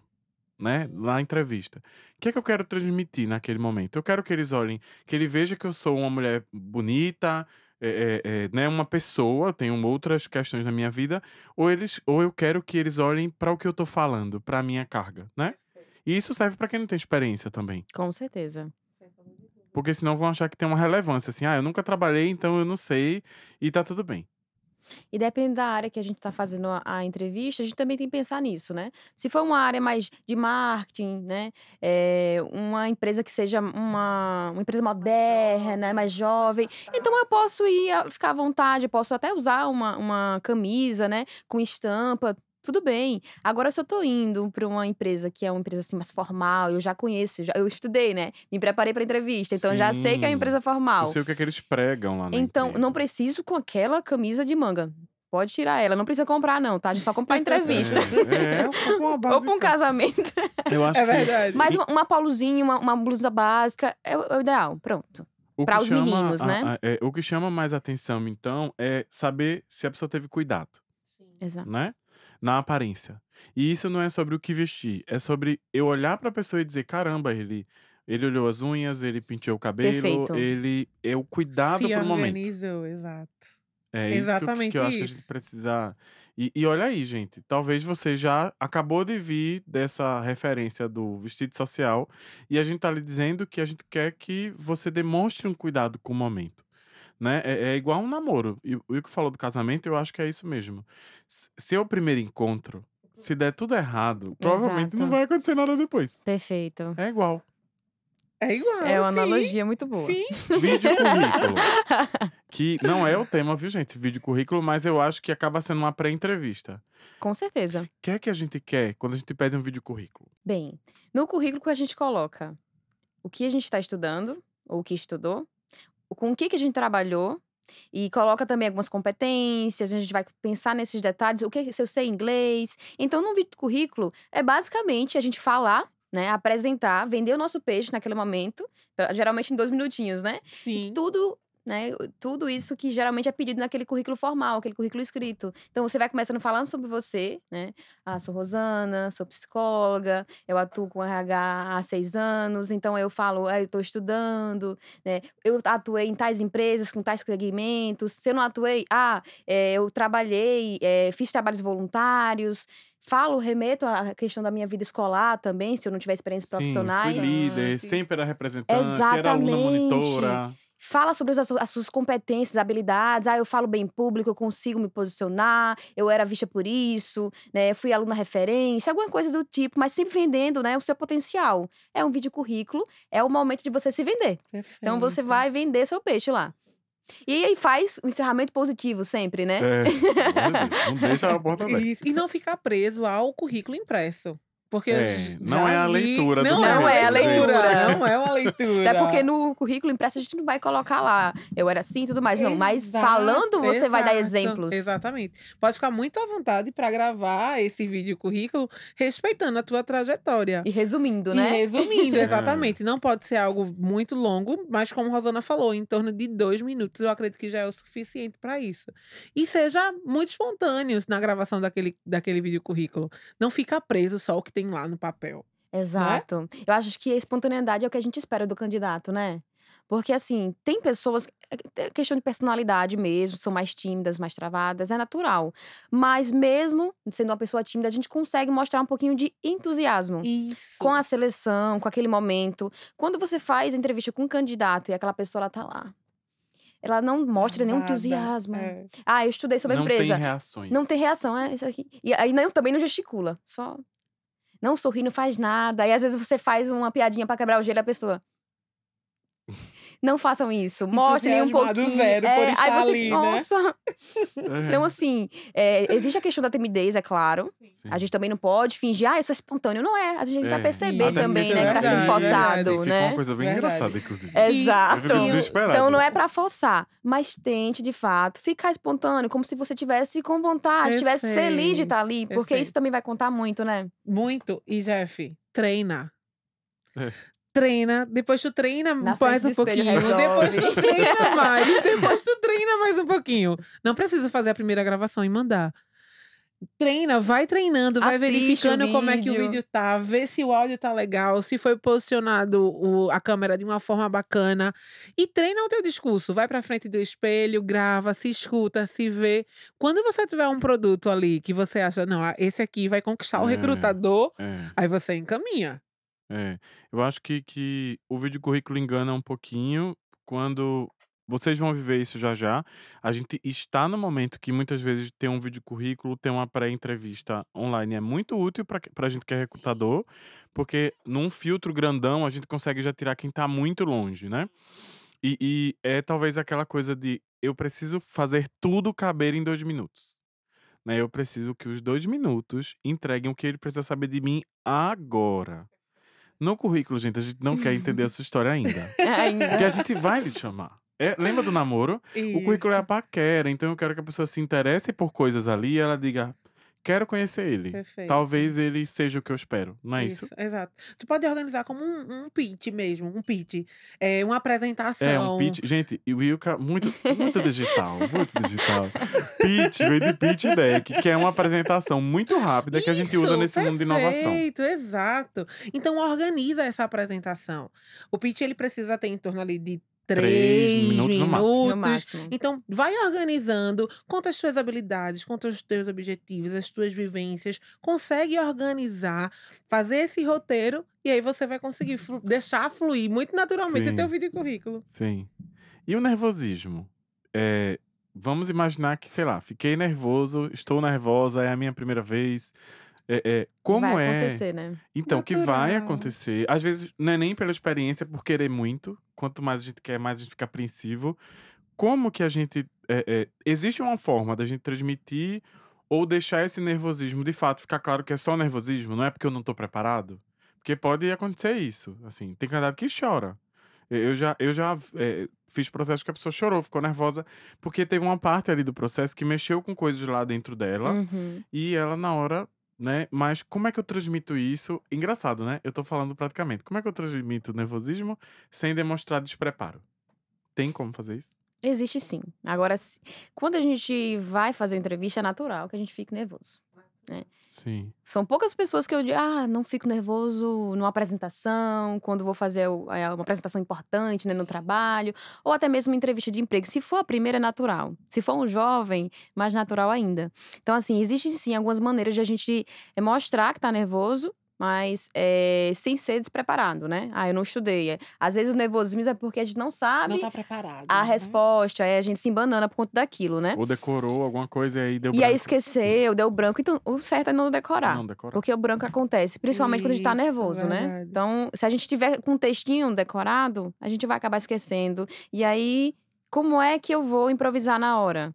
né? Lá na entrevista. O que é que eu quero transmitir naquele momento? Eu quero que eles olhem, que ele veja que eu sou uma mulher bonita, é, é, é, né? Uma pessoa, eu tenho outras questões na minha vida, ou eles, ou eu quero que eles olhem para o que eu tô falando, para a minha carga, né? E isso serve para quem não tem experiência também. Com certeza. Porque senão vão achar que tem uma relevância, assim, ah, eu nunca trabalhei, então eu não sei, e tá tudo bem. E depende da área que a gente está fazendo a, a, entrevista, a gente também tem que pensar nisso, né? Se for uma área mais de marketing, né? É, uma empresa que seja uma, uma empresa moderna, mais jovem, então eu posso ir ficar à vontade, eu posso até usar uma, uma camisa, né? Com estampa, tudo bem. Agora, se eu tô indo para uma empresa que é uma empresa assim mais formal, eu já conheço, já, eu estudei, né? Me preparei para entrevista, então já sei que é uma empresa formal. Eu sei o que, é que eles pregam lá na Então, empresa. não preciso com aquela camisa de manga. Pode tirar ela, não precisa comprar, não, tá? A gente só comprar *laughs* entrevista. É, é uma *laughs* Ou para um casamento. Eu *laughs* acho é verdade. Mas uma, uma polozinha, uma, uma blusa básica é o, é o ideal. Pronto. Para os chama, meninos, né? A, a, é, o que chama mais atenção, então, é saber se a pessoa teve cuidado. Sim. Exato. Né? Na aparência. E isso não é sobre o que vestir, é sobre eu olhar para a pessoa e dizer: caramba, ele. Ele olhou as unhas, ele pintou o cabelo, Perfeito. ele é o cuidado Se pro momento. organizou, exato. É Exatamente isso que eu, que eu acho que a gente precisa. E, e olha aí, gente, talvez você já acabou de vir dessa referência do vestido social e a gente tá lhe dizendo que a gente quer que você demonstre um cuidado com o momento né? É, é igual um namoro. E o que falou do casamento, eu acho que é isso mesmo. Se é o primeiro encontro, se der tudo errado, provavelmente não vai acontecer nada depois. Perfeito. É igual. É igual. É uma sim. analogia muito boa. Sim. Vídeo currículo. *laughs* que não é o tema, viu, gente? Vídeo currículo, mas eu acho que acaba sendo uma pré-entrevista. Com certeza. O que é que a gente quer quando a gente pede um vídeo currículo? Bem, no currículo a gente coloca o que a gente está estudando, ou o que estudou, com o que, que a gente trabalhou e coloca também algumas competências, a gente vai pensar nesses detalhes, o que se eu sei inglês. Então, no vídeo currículo, é basicamente a gente falar, né, apresentar, vender o nosso peixe naquele momento, geralmente em dois minutinhos, né? Sim. tudo né? Tudo isso que geralmente é pedido naquele currículo formal, aquele currículo escrito. Então você vai começando falando sobre você, né? Ah, sou Rosana, sou psicóloga, eu atuo com RH há seis anos, então eu falo, ah, eu estou estudando, né? Eu atuei em tais empresas com tais segmentos. Se eu não atuei, ah, é, eu trabalhei, é, fiz trabalhos voluntários. Falo, remeto à questão da minha vida escolar também, se eu não tiver experiências Sim, profissionais. Fui líder, sempre era representante, Exatamente. era aluna monitora. Fala sobre as, as, suas competências, habilidades. Ah, eu falo bem público, eu consigo me posicionar, eu era vista por isso, né? Fui aluna referência, alguma coisa do tipo, mas sempre vendendo, né, o seu potencial. É um vídeo currículo, é o momento de você se vender. Perfeito. Então você vai vender seu peixe lá. E aí faz o um encerramento positivo sempre, né? É, *laughs* não deixa a porta aberta. E não ficar preso ao currículo impresso. Porque é, não é a leitura vi... do Não, não é a leitura. Não é uma leitura. Até porque no currículo impresso a gente não vai colocar lá, eu era assim e tudo mais. Não, mas falando você exato, vai dar exemplos. Exatamente. Pode ficar muito à vontade para gravar esse vídeo currículo respeitando a tua trajetória. E resumindo, né? E resumindo, *laughs* exatamente. Não pode ser algo muito longo, mas como a Rosana falou, em torno de dois minutos, eu acredito que já é o suficiente para isso. E seja muito espontâneo na gravação daquele, daquele vídeo currículo. Não fica preso só o que tem tem lá no papel. Né? Exato. Né? Eu acho que a espontaneidade é o que a gente espera do candidato, né? Porque, assim, tem pessoas. É questão de personalidade mesmo, são mais tímidas, mais travadas, é natural. Mas, mesmo sendo uma pessoa tímida, a gente consegue mostrar um pouquinho de entusiasmo. Isso. Com a seleção, com aquele momento. Quando você faz entrevista com um candidato e aquela pessoa, ela tá lá. Ela não mostra nenhum entusiasmo. É. Ah, eu estudei sobre não a empresa. Não tem reações. Não tem reação, é isso aqui. E aí não, também não gesticula. Só não sorri, não faz nada. Aí às vezes você faz uma piadinha para quebrar o gelo da pessoa. Não façam isso. Mostrem um pouquinho. Zero é, por aí você, ali, né? nossa. Né? então, assim, é, existe a questão da timidez, é claro. Sim. A gente também não pode fingir, ah, eu sou espontâneo. Não é. A gente é. vai perceber também, né, que tá sendo forçado, né? uma coisa bem verdade. engraçada, inclusive. Exato. Então não é para forçar, mas tente, de fato, ficar espontâneo, como se você tivesse com vontade, estivesse feliz de estar ali, porque Perfeito. isso também vai contar muito, né? Muito. E, Jeff, treina. É treina, depois tu treina Na mais um pouquinho, depois tu treina *laughs* mais, depois tu treina mais um pouquinho. Não precisa fazer a primeira gravação e mandar. Treina, vai treinando, vai Assiste verificando como é que o vídeo tá, vê se o áudio tá legal, se foi posicionado o, a câmera de uma forma bacana e treina o teu discurso. Vai para frente do espelho, grava, se escuta, se vê. Quando você tiver um produto ali que você acha, não, esse aqui vai conquistar o é, recrutador, é. aí você encaminha. É, eu acho que, que o vídeo currículo engana um pouquinho quando vocês vão viver isso já já. A gente está no momento que muitas vezes ter um vídeo currículo, ter uma pré-entrevista online é muito útil para a gente que é recrutador, porque num filtro grandão a gente consegue já tirar quem está muito longe, né? E, e é talvez aquela coisa de eu preciso fazer tudo caber em dois minutos. Né? Eu preciso que os dois minutos entreguem o que ele precisa saber de mim agora. No currículo, gente, a gente não quer entender a sua história ainda. *laughs* Ainda. Porque a gente vai lhe chamar. É, lembra do namoro? O currículo é a paquera, então eu quero que a pessoa se interesse por coisas ali e ela diga: quero conhecer ele. Perfeito. Talvez ele seja o que eu espero, não é isso? Exato. Tu pode organizar como um, um pitch mesmo, um pitch. É, uma É, um apresentação. pitch. Gente, o Wilka, muito, muito *laughs* digital, muito digital. Pitch, veio de pitch deck, que é uma apresentação muito rápida que a gente usa Isso, nesse mundo de inovação. Perfeito, exato. Então organiza essa apresentação. O pitch ele precisa ter em torno ali de Três minutos no máximo. No máximo. Então, vai organizando, conta as tuas habilidades, conta os teus objetivos, as tuas vivências, consegue organizar, fazer esse roteiro e aí você vai conseguir flu- deixar fluir muito naturalmente o Sim. teu vídeo e currículo. Sim. E o nervosismo? É, vamos imaginar que, sei lá, fiquei nervoso, estou nervosa, é a minha primeira vez. É, é, como Vai é? acontecer, né? Então, que vai acontecer. Às vezes, não é nem pela experiência, é por querer muito. Quanto mais a gente quer, mais a gente fica apreensivo. Como que a gente. é, é, existe uma forma da gente transmitir ou deixar esse nervosismo de fato ficar claro que é só nervosismo, não é porque eu não tô preparado? Porque pode acontecer isso. Assim, tem candidato que chora. Eu eu já, eu já é, fiz processo que a pessoa chorou, ficou nervosa, porque teve uma parte ali do processo que mexeu com coisas lá dentro dela. Uhum. E ela na hora, né? Mas como é que eu transmito isso? Engraçado, né? Eu tô falando praticamente. Como é que eu transmito nervosismo sem demonstrar despreparo? Tem como fazer isso? Existe sim. Agora, quando a gente vai fazer uma entrevista, é natural que a gente fique nervoso. Sim. São poucas pessoas que eu digo, ah, não fico nervoso numa apresentação, quando vou fazer é, uma apresentação importante né, no trabalho, ou até mesmo uma entrevista de emprego. Se for a primeira, é natural. Se for um jovem, mais natural ainda. Então, assim, existem sim algumas maneiras de a gente mostrar que tá nervoso, mas é, sem ser despreparado, né? Ah, eu não estudei. É, Às vezes o nervosismo é porque a gente não sabe Não tá preparado. a né? resposta, aí a gente se embanana por conta daquilo, né? Ou decorou alguma coisa e aí deu E aí branco. esqueceu, deu branco. Então, o certo é não decorar. Não, decorar. Porque o branco acontece, principalmente quando a gente tá Isso, nervoso, né? Então, se a gente tiver com um textinho decorado, a gente vai acabar esquecendo. E aí, como é que eu vou improvisar na hora?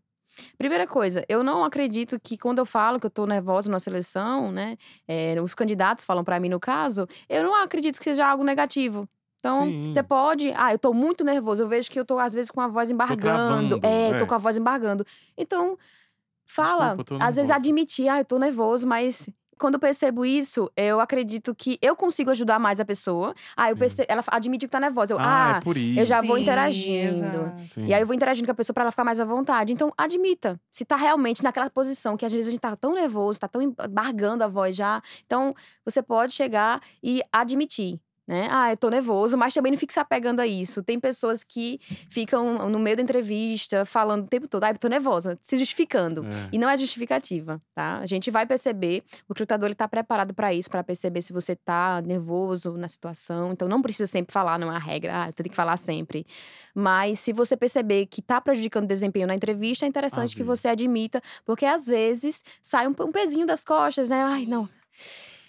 Primeira coisa, eu não acredito que quando eu falo que eu tô nervosa na seleção, né? é, os candidatos falam pra mim no caso, eu não acredito que seja algo negativo. Então, Sim. você pode. Ah, eu tô muito nervoso. Eu vejo que eu tô, às vezes, com a voz embargando. travando, é, é. tô com a voz embargando. Então, fala. Desculpa, tô às vezes admitir, ah, eu tô nervoso, mas quando eu percebo isso, eu acredito que eu consigo ajudar mais a pessoa. Ah, eu percebo, ela admite que tá nervosa. Eu, Ah, ah, é por isso. eu já vou Sim, interagindo. Sim. e aí eu vou interagindo com a pessoa pra ela ficar mais à vontade. Então, admita. Se tá realmente naquela posição, que às vezes a gente tá tão nervoso, tá tão embargando a voz já. Então, você pode chegar e admitir. Né? Ah, eu tô nervoso, mas também não fique se apegando a isso. Tem pessoas que ficam no meio da entrevista falando o tempo todo, ah, eu tô nervosa, se justificando. É. E não é justificativa, tá? A gente vai perceber, o recrutador ele tá preparado para isso, para perceber se você tá nervoso na situação. Então não precisa sempre falar, não é a regra, ah, você tem que falar sempre. Mas se você perceber que tá prejudicando o desempenho na entrevista, é interessante que Avise. você admita, porque às vezes sai um, um pezinho das costas, né? Ai, não.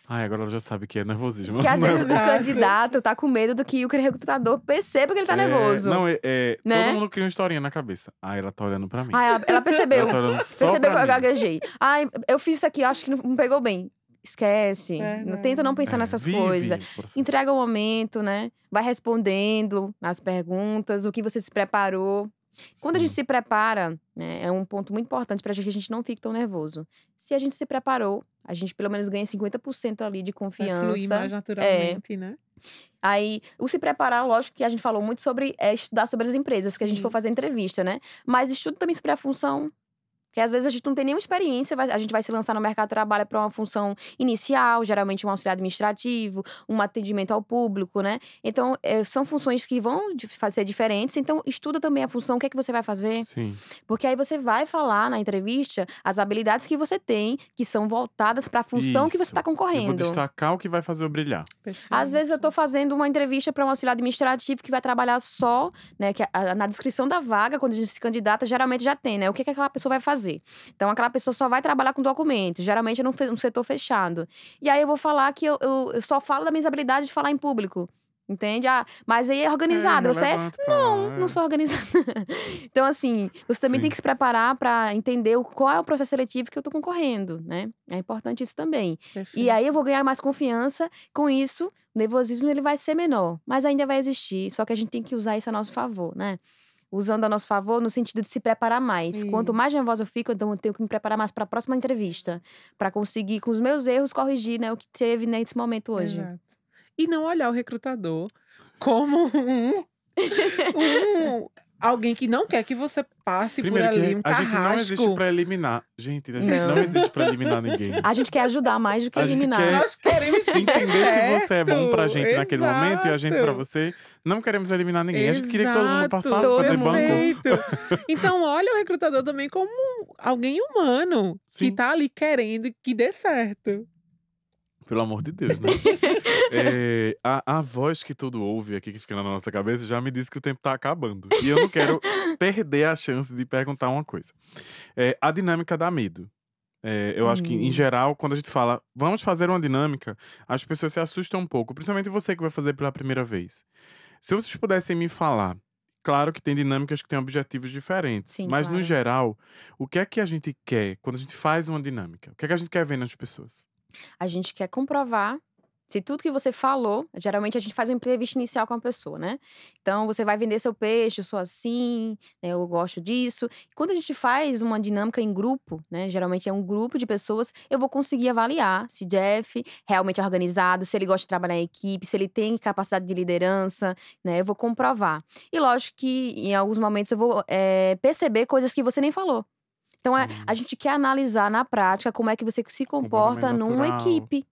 Ai, agora ela já sabe que é nervosismo. Porque às vezes o *laughs* candidato tá com medo do que o recrutador perceba que ele tá É, nervoso. Não, é, é, Né? todo mundo cria uma historinha na cabeça. Ah, ela tá olhando pra mim. Ah, ela, ela *laughs* percebeu. ela tá olhando só Percebeu que pra eu gaguejei. Ai, eu fiz isso aqui, acho que não pegou bem. Esquece. É, Não-. Tenta não pensar É, nessas vive coisas. Entrega o momento, né? Vai respondendo as perguntas, o que você se preparou. Quando a gente Sim. se prepara, né, é um ponto muito importante para que a gente não fique tão nervoso. Se a gente se preparou, a gente pelo menos ganha 50% ali de Vai fluir confiança. mais naturalmente, né? Aí, o se preparar, lógico que a gente falou muito sobre é, estudar sobre as empresas que a gente Sim. for fazer entrevista, né? Mas estuda também sobre a função. Porque às vezes a gente não tem nenhuma experiência, a gente vai se lançar no mercado de trabalho para uma função inicial, geralmente um auxiliar administrativo, um atendimento ao público, né? Então, é, são funções que vão ser diferentes. Então, estuda também a função, o que é que você vai fazer. Sim. Porque aí você vai falar na entrevista as habilidades que você tem, que são voltadas para a função Isso. que você está concorrendo. Eu vou destacar o que vai fazer eu brilhar. Perfeito. Às vezes eu estou fazendo uma entrevista para um auxiliar administrativo que vai trabalhar só, né? Que a, na descrição da vaga, quando a gente se candidata, geralmente já tem, né? O que, que aquela pessoa vai fazer. Então, aquela pessoa só vai trabalhar com documentos, geralmente é num, num setor fechado. E aí eu vou falar que eu, eu, eu só falo das minhas habilidades de falar em público. Entende? Ah, mas aí é organizado. É, você é. Não, não é. sou organizada. *laughs* então, assim, você também Sim. tem que se preparar para entender qual é o processo seletivo que eu tô concorrendo, né? É importante isso também. E Perfeito. aí eu vou ganhar mais confiança com isso. O nervosismo ele vai ser menor, mas ainda vai existir. Só que a gente tem que usar isso a nosso favor, né? Usando a nosso favor no sentido de se preparar mais. Quanto mais nervosa eu fico, então eu tenho que me preparar mais para a próxima entrevista, para conseguir com os meus erros corrigir, né, o que teve nesse momento hoje. Exato. E não olhar o recrutador como um, um- *laughs* alguém que não quer que você passe Primeiro por ali, que um a gente não existe carrasco. pra eliminar. Gente, a gente não, Não. existe pra eliminar ninguém. A gente quer ajudar mais do que A gente eliminar. quer- Nós queremos *laughs* Entender se você é bom pra Certo, gente naquele momento e a gente pra exato. você. Não queremos eliminar ninguém. A gente queria que todo mundo Exato, passasse pra ter banco. *laughs* Então, olha o recrutador também como alguém humano que Sim. tá ali querendo que dê certo. Pelo amor de Deus, né? *laughs* É, a, a voz que todo ouve aqui, que fica na nossa cabeça, já me disse que o tempo tá acabando. E eu não quero *laughs* perder a chance de perguntar uma coisa. É, a dinâmica dá medo. É, eu acho que, em Hum. geral, quando a gente fala, vamos fazer uma dinâmica, as pessoas se assustam um pouco, principalmente você que vai fazer pela primeira vez. Se vocês pudessem me falar, claro que tem dinâmicas que têm objetivos diferentes, Sim, mas no claro. geral, o que é que a gente quer quando a gente faz uma dinâmica? O que é que a gente quer ver nas pessoas? A gente quer comprovar se tudo que você falou, geralmente a gente faz uma entrevista inicial com a pessoa, né? Então você vai vender seu peixe, eu sou assim, né, eu gosto disso. Quando a gente faz uma dinâmica em grupo, né? Geralmente é um grupo de pessoas, eu vou conseguir avaliar se Jeff realmente é organizado, se ele gosta de trabalhar em equipe, se ele tem capacidade de liderança, né? Eu vou comprovar. E lógico que em alguns momentos eu vou eh, perceber coisas que você nem falou. Então, é, a gente quer analisar na prática como é que você se comporta numa equipe.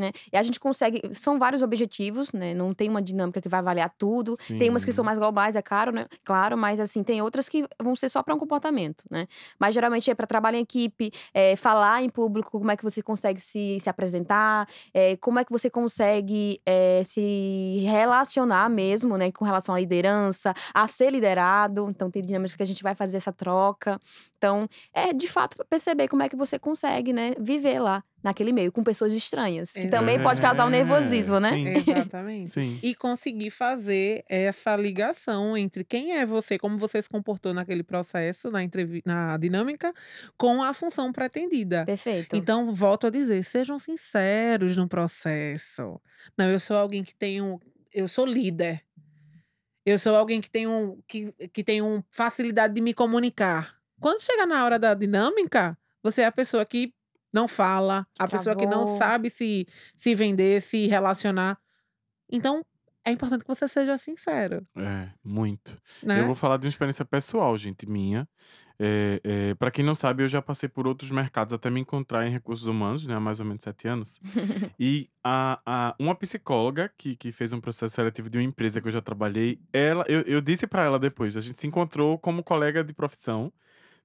Né? E a gente consegue. São vários objetivos, né? Não tem uma dinâmica que vai avaliar tudo. Tem umas que são Sim. mais globais, é claro, né? Claro, mas assim, tem outras que vão ser só para um comportamento, né? Mas geralmente é para trabalho em equipe, é, falar em público, como é que você consegue se, se apresentar, é, como é que você consegue é, se relacionar mesmo, né? Com relação à liderança, a ser liderado. Então, tem dinâmicas que a gente vai fazer essa troca. Então, é de fato perceber como é que você consegue, né? Viver lá naquele meio, com pessoas estranhas. Que também pode causar um É, nervosismo, né? sim. Exatamente. Sim. E conseguir fazer essa ligação entre quem é você, como você se comportou naquele processo, na, entrevi- na dinâmica, com a função pretendida. Perfeito. Então, volto a dizer, sejam sinceros no processo. Não, eu sou alguém que tenho. Eu sou líder. Eu sou alguém que tenho, que, que tenho facilidade de me comunicar. Quando chega na hora da dinâmica, você é a pessoa que não fala, a pessoa que não Travou. sabe se, se vender, se relacionar. Então, é importante que você seja sincero, É, muito. né? Eu vou falar de uma experiência pessoal, gente, minha. É, é, para quem não sabe, eu já passei por outros mercados até me encontrar em recursos humanos, né, há mais ou menos sete anos. *laughs* e a, a- uma psicóloga que, que fez um processo seletivo de uma empresa que eu já trabalhei, ela, eu, eu disse para ela depois, a gente se encontrou como colega de profissão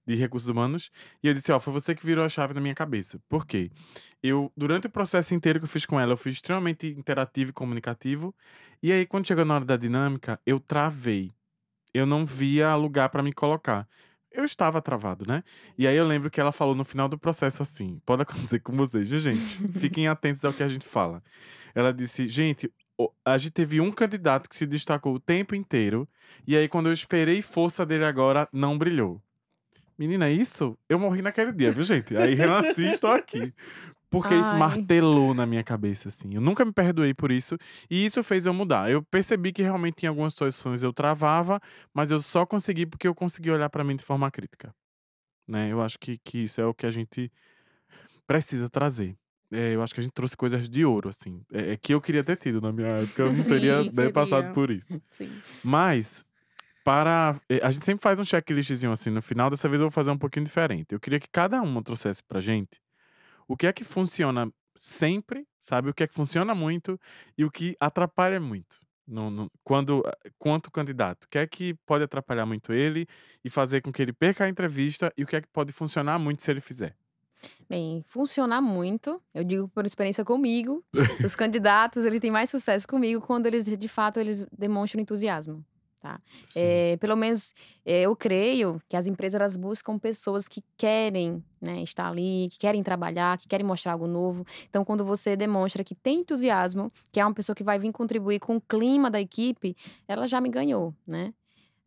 de recursos humanos e eu disse, ó, foi você que virou a chave na minha cabeça. Por quê? Eu, durante o processo inteiro que eu fiz com ela, eu fui extremamente interativo e comunicativo. E aí, quando chegou na hora da dinâmica, eu travei. Eu não via lugar para me colocar. Eu estava travado, né? E aí eu lembro que ela falou no final do processo assim: pode acontecer com vocês, gente? Fiquem atentos ao que a gente fala. Ela disse: gente, a gente teve um candidato que se destacou o tempo inteiro, e aí quando eu esperei força dele agora, não brilhou. Menina, isso eu morri naquele dia, viu, gente? Aí *laughs* renasci e estou aqui. Porque isso Ai. martelou na minha cabeça, assim. Eu nunca me perdoei por isso. E isso fez eu mudar. Eu percebi que realmente em algumas situações eu travava, mas eu só consegui porque eu consegui olhar pra mim de forma crítica. Né? Eu acho que, que isso é o que a gente precisa trazer. É, eu acho que a gente trouxe coisas de ouro, assim. É, é que eu queria ter tido na minha época. Eu não *laughs* Sim, teria né, passado por isso. Sim. Mas para. Eh, a gente sempre faz um checklistzinho assim no final, dessa vez eu vou fazer um pouquinho diferente. Eu queria que cada uma trouxesse pra gente o que é que funciona sempre, sabe? O que é que funciona muito e o que atrapalha muito. No, no, quando, quanto candidato, o que é que pode atrapalhar muito ele e fazer com que ele perca a entrevista e o que é que pode funcionar muito se ele fizer? Bem, funcionar muito, eu digo por experiência comigo, os *laughs* candidatos, ele tem mais sucesso comigo quando eles, de fato, eles demonstram entusiasmo tá? É, pelo menos é, eu creio que as empresas elas buscam pessoas que querem né, estar ali, que querem trabalhar, que querem mostrar algo novo. Então, quando você demonstra que tem entusiasmo, que é uma pessoa que vai vir contribuir com o clima da equipe, ela já me ganhou, né?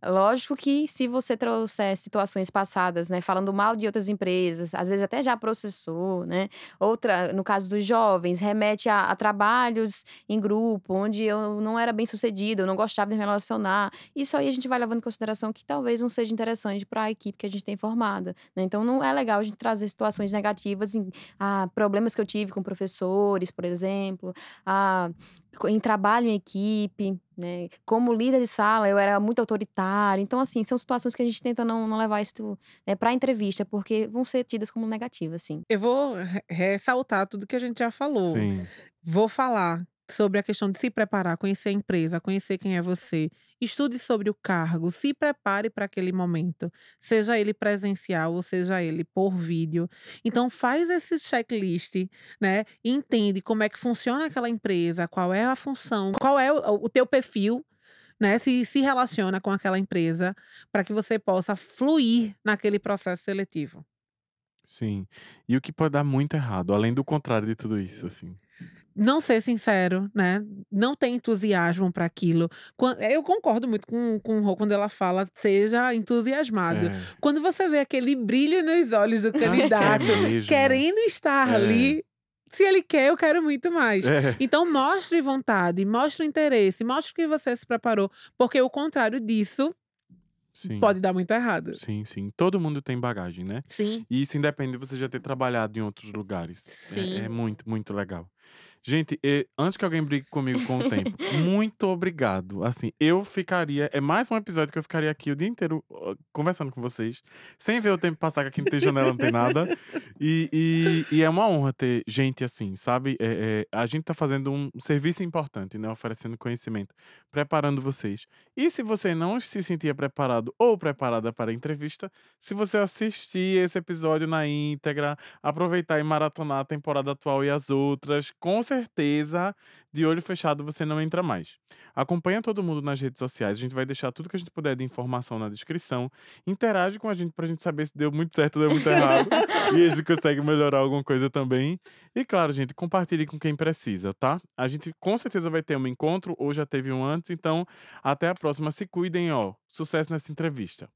Lógico que se você trouxer situações passadas, né, falando mal de outras empresas, às vezes até já processou, né? Outra, no caso dos jovens, remete a, a trabalhos em grupo, onde eu não era bem sucedido, eu não gostava de me relacionar. Isso aí a gente vai levando em consideração que talvez não seja interessante para a equipe que a gente tem formada. Né? Então não é legal a gente trazer situações negativas, em, ah, problemas que eu tive com professores, por exemplo, ah, em trabalho em equipe, né? Como líder de sala, eu era muito autoritário. Então, assim, são situações que a gente tenta não, não levar isso né, para entrevista, porque vão ser tidas como negativas, assim. Eu vou ressaltar tudo que a gente já falou. Sim. Vou falar sobre a questão de se preparar, conhecer a empresa, conhecer quem é você, estude sobre o cargo, se prepare para aquele momento, seja ele presencial ou seja ele por vídeo. Então faz esse checklist, né? Entende como é que funciona aquela empresa, qual é a função, qual é o, o teu perfil, né? Se se relaciona com aquela empresa para que você possa fluir naquele processo seletivo. Sim. E o que pode dar muito errado, além do contrário de tudo isso, assim? Não ser sincero, né? Não ter entusiasmo para aquilo. Eu concordo muito com, com o Rô quando ela fala seja entusiasmado. É. Quando você vê aquele brilho nos olhos do *laughs* candidato, é querendo estar é. ali, se ele quer, eu quero muito mais. É. Então, mostre vontade, mostre interesse, mostre que você se preparou, porque o contrário disso sim. pode dar muito errado. Sim, sim. Todo mundo tem bagagem, né? Sim. E isso independe de você já ter trabalhado em outros lugares. Sim. É, é muito, muito legal. Gente, antes que alguém brigue comigo com o tempo, *laughs* muito obrigado. Assim, eu ficaria. É mais um episódio que eu ficaria aqui o dia inteiro conversando com vocês, sem ver o tempo passar, que aqui não tem janela, não tem nada. *laughs* E, e, e é uma honra ter gente assim, sabe? É, é, a gente tá fazendo um serviço importante, né? Oferecendo conhecimento, preparando vocês. E se você não se sentia preparado ou preparada para a entrevista, se você assistir esse episódio na íntegra, aproveitar e maratonar a temporada atual e as outras, com certeza, de olho fechado você não entra mais. Acompanha todo mundo nas redes sociais, a gente vai deixar tudo que a gente puder de informação na descrição. Interage com a gente pra gente saber se deu muito certo ou deu muito errado. *laughs* e a gente consegue melhorar alguma coisa também. E claro, gente, compartilhe com quem precisa, tá? A gente com certeza vai ter um encontro, ou já teve um antes, então até a próxima. Se cuidem, ó. Sucesso nessa entrevista.